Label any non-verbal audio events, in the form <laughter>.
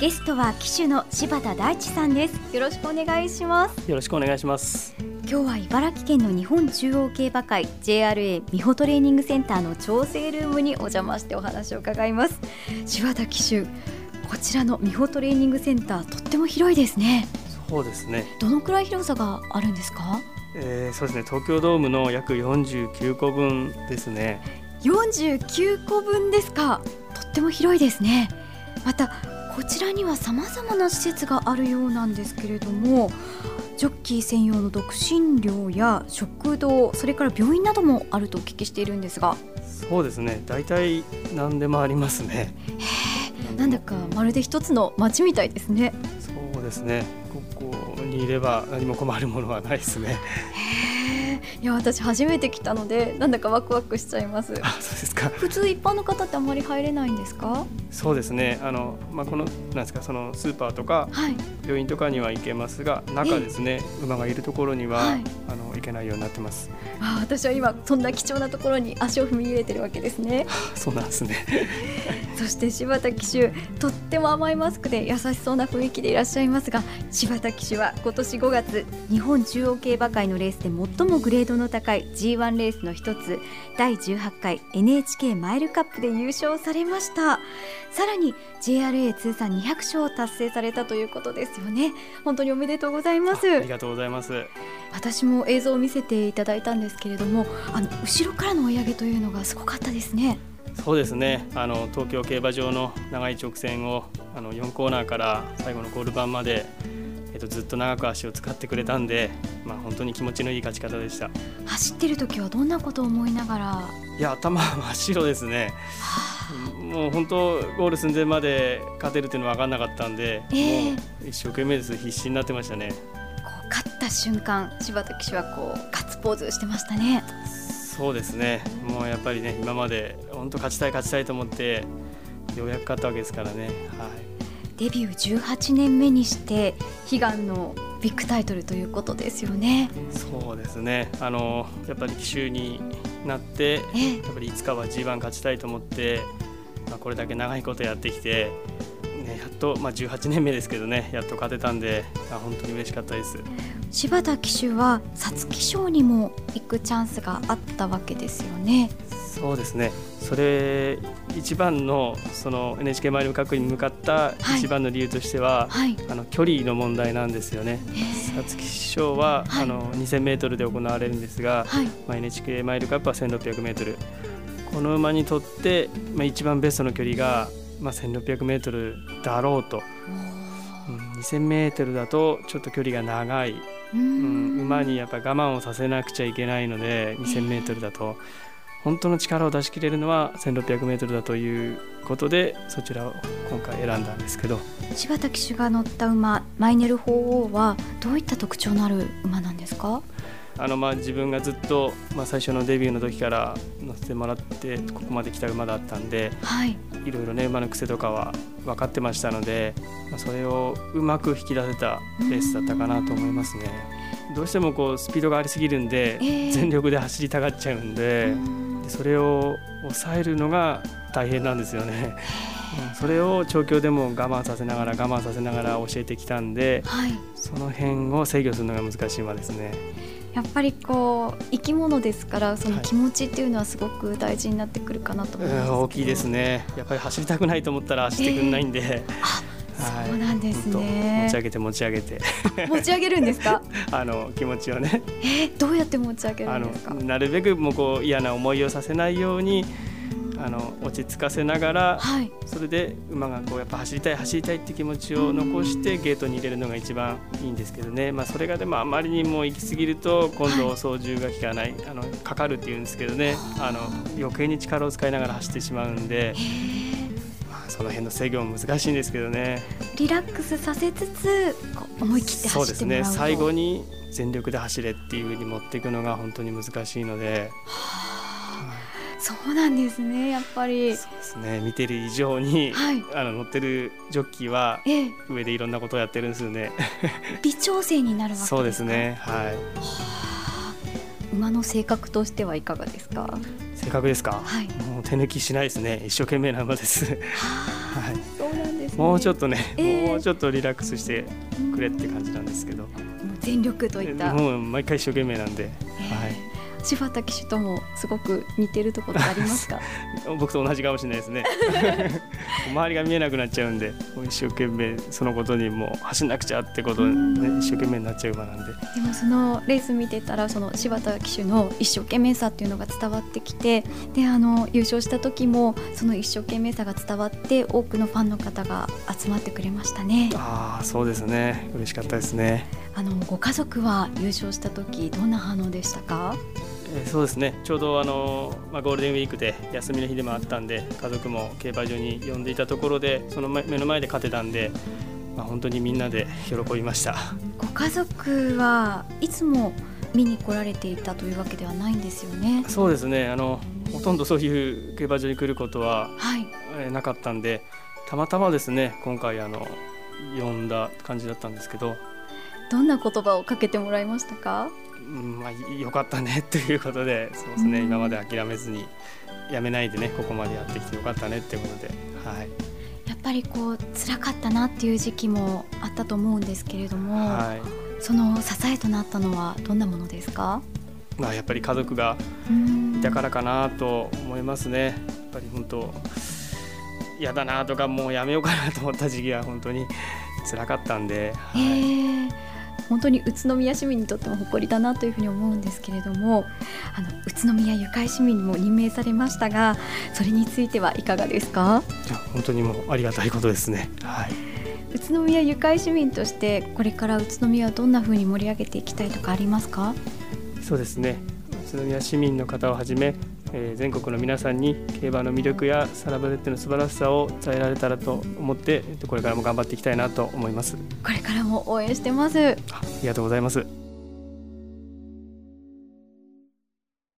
ゲストは騎手の柴田大地さんです。よろしくお願いします。よろしくお願いします。今日は茨城県の日本中央競馬会 JRA 美穂トレーニングセンターの調整ルームにお邪魔してお話を伺います。柴田騎手こちらの美穂トレーニングセンターとっても広いですね。そうですね。どのくらい広さがあるんですか？えー、そうですね。東京ドームの約49個分ですね。49個分ですか。とっても広いですね。またこちらにはさまざまな施設があるようなんですけれどもジョッキー専用の独身寮や食堂それから病院などもあるとお聞きしているんですが。そうですね。大体何でもありますね。なんだかまるで一つの街みたいですね。そうですね。ここにいれば何も困るものはないですねいや私初めて来たのでなんだかワクワクしちゃいます。あそうですか。普通一般の方ってあまり入れないんですか？そうですね。あの、まあ、このなんですかそのスーパーとか、はい、病院とかには行けますが中ですね馬がいるところには、はい、あの行けないようになってます。あ私は今そんな貴重なところに足を踏み入れてるわけですね。<laughs> そうなんですね。<laughs> そして柴田騎手とっても甘いマスクで優しそうな雰囲気でいらっしゃいますが柴田騎手は今年5月日本中央競馬会のレースで最もグレードの高い G1 レースの一つ第18回 NHK マイルカップで優勝されました。さらに JRA 通算200勝を達成されたということですよね。本当におめでとうございます。ありがとうございます。私も映像を見せていただいたんですけれどもあの後ろからの追い上げというのがすごかったですね。そうですね。あの東京競馬場の長い直線をあの4コーナーから最後のゴール板まで、えっと、ずっと長く足を使ってくれたんで、まあ、本当に気持ちのいい勝ち方でした。走ってる時はどんなことを思いながら？いや頭真っ白ですね。もう本当ゴール寸前まで勝てるっていうのは分かんなかったんで、えー、もう一生懸命です。必死になってましたねた瞬間柴田騎手はこうガッツポーズしてましたね。そうですね。もうやっぱりね今まで本当勝ちたい勝ちたいと思ってようやく勝ったわけですからね、はい、デビュー18年目にして悲願のビッグタイトルということですよね。そうですね。あのやっぱり騎手になって、えやっぱりいつかは G1 勝ちたいと思って、まあ、これだけ長いことやってきてね、やっと、まあ、18年目ですけどねやっと勝てたんであ本当に嬉しかったです柴田騎手は皐月賞にも行くチャンスがあったわけですよね。そうですね。それ一番のその NHK マイル各に向かった一番の理由としては、はい、あの距離の問題なんですよね。皐月賞は、はい、あの2000メートルで行われるんですが、はい、まあ、NHK マイルカップは1600メートル。この馬にとって、まあ、一番ベストの距離がまあ、1600メートルだろうと、うん、2000メートルだとちょっと距離が長い、うん、馬にやっぱ我慢をさせなくちゃいけないので2000メートルだと。本当の力を出し切れるのは1600メートルだということでそちらを今回選んだんですけど。柴田騎手が乗った馬マイネル鳳凰はどういった特徴のある馬なんですか？あのまあ自分がずっと、まあ、最初のデビューの時から乗せてもらってここまで来た馬だったんで、はい、いろいろね馬の癖とかは分かってましたので、まあ、それをうまく引き出せたレースだったかなと思いますね。どうしてもこうスピードがありすぎるんで、えー、全力で走りたがっちゃうんでそれを抑えるのが大変なんですよね。それを調教でも我慢させながら我慢させながら教えてきたんで、はい、その辺を制御するのが難しい馬ですね。やっぱりこう生き物ですからその気持ちっていうのはすごく大事になってくるかなと思います、はい、大きいですね。やっぱり走りたくないと思ったら走ってくんないんで、えー、そうなんですね、持ち上げて持ち上げて。持ち上げるんですか？<laughs> あの気持ちをね。えー、どうやって持ち上げるんですか？なるべくもうこう嫌な思いをさせないようにあの落ち着かせながら、はい、それで馬がこうやっぱ走りたい走りたいって気持ちを残してゲートに入れるのが一番いいんですけどね、まあ、それがでもあまりにも行き過ぎると今度操縦が効かない、はい、あのかかるっていうんですけどね。あの余計に力を使いながら走ってしまうんで。まあ、その辺の制御も難しいんですけどね。リラックスさせつつ思い切ってそうですね。最後に全力で走れっていうふうに持っていくのが本当に難しいので。はあそうなんですねやっぱり。そうですね。見てる以上に、はい、あの乗ってるジョッキーは、ええ、上でいろんなことをやってるんですよね。微調整になるわけですか？そうですね。はい。馬の性格としてはいかがですか？性格ですか、はい、もう手抜きしないですね。一生懸命な馬です。は <laughs> い。そうなんでです、ね、もうちょっとね、えー、もうちょっとリラックスしてくれって感じなんですけど、全力といった。もう毎回一生懸命なんで、えー、はい柴田騎手ともすごく似てるところありますか？<laughs> 僕と同じかもしれないですね。<laughs> 周りが見えなくなっちゃうんで一生懸命そのことにもう走んなくちゃってことで、ね、一生懸命になっちゃう馬なんで。でもそのレース見てたらその柴田騎手の一生懸命さっていうのが伝わってきてであの優勝した時もその一生懸命さが伝わって多くのファンの方が集まってくれましたね。ああそうですね。嬉しかったですね。あのご家族は優勝した時どんな反応でしたか？えそうですね。ちょうどあの、まあ、ゴールデンウィークで休みの日でもあったんで家族も競馬場に呼んでいたところでその目の前で勝てたんで、まあ、本当にみんなで喜びました。ご家族はいつも見に来られていたというわけではないんですよね。そうですね。あのほとんどそういう競馬場に来ることは、はい、えなかったんでたまたまですね今回あの呼んだ感じだったんですけど。どんな言葉をかけてもらいましたか？うんまあ、よかったねということでそうですね、今まで諦めずにやめないでねここまでやってきてよかったねっていうことで、はい、やっぱりこう辛かったなっていう時期もあったと思うんですけれども、はい、その支えとなったのはどんなものですか？まあ、やっぱり家族がいたからかなと思いますね。やっぱり本当嫌だなとかもうやめようかなと思った時期は本当に辛かったんで。はい、えー本当に宇都宮市民にとっても誇りだなというふうに思うんですけれどもあの宇都宮ゆかい市民にも任命されましたがそれについてはいかがですか？本当にもうありがたいことですね。はい。宇都宮ゆかい市民としてこれから宇都宮をどんなふうに盛り上げていきたいとかありますか？そうですね。宇都宮市民の方をはじめえー、全国の皆さんに競馬の魅力やサラブレッドの素晴らしさを伝えられたらと思ってこれからも頑張っていきたいなと思います。これからも応援してます。ありがとうございます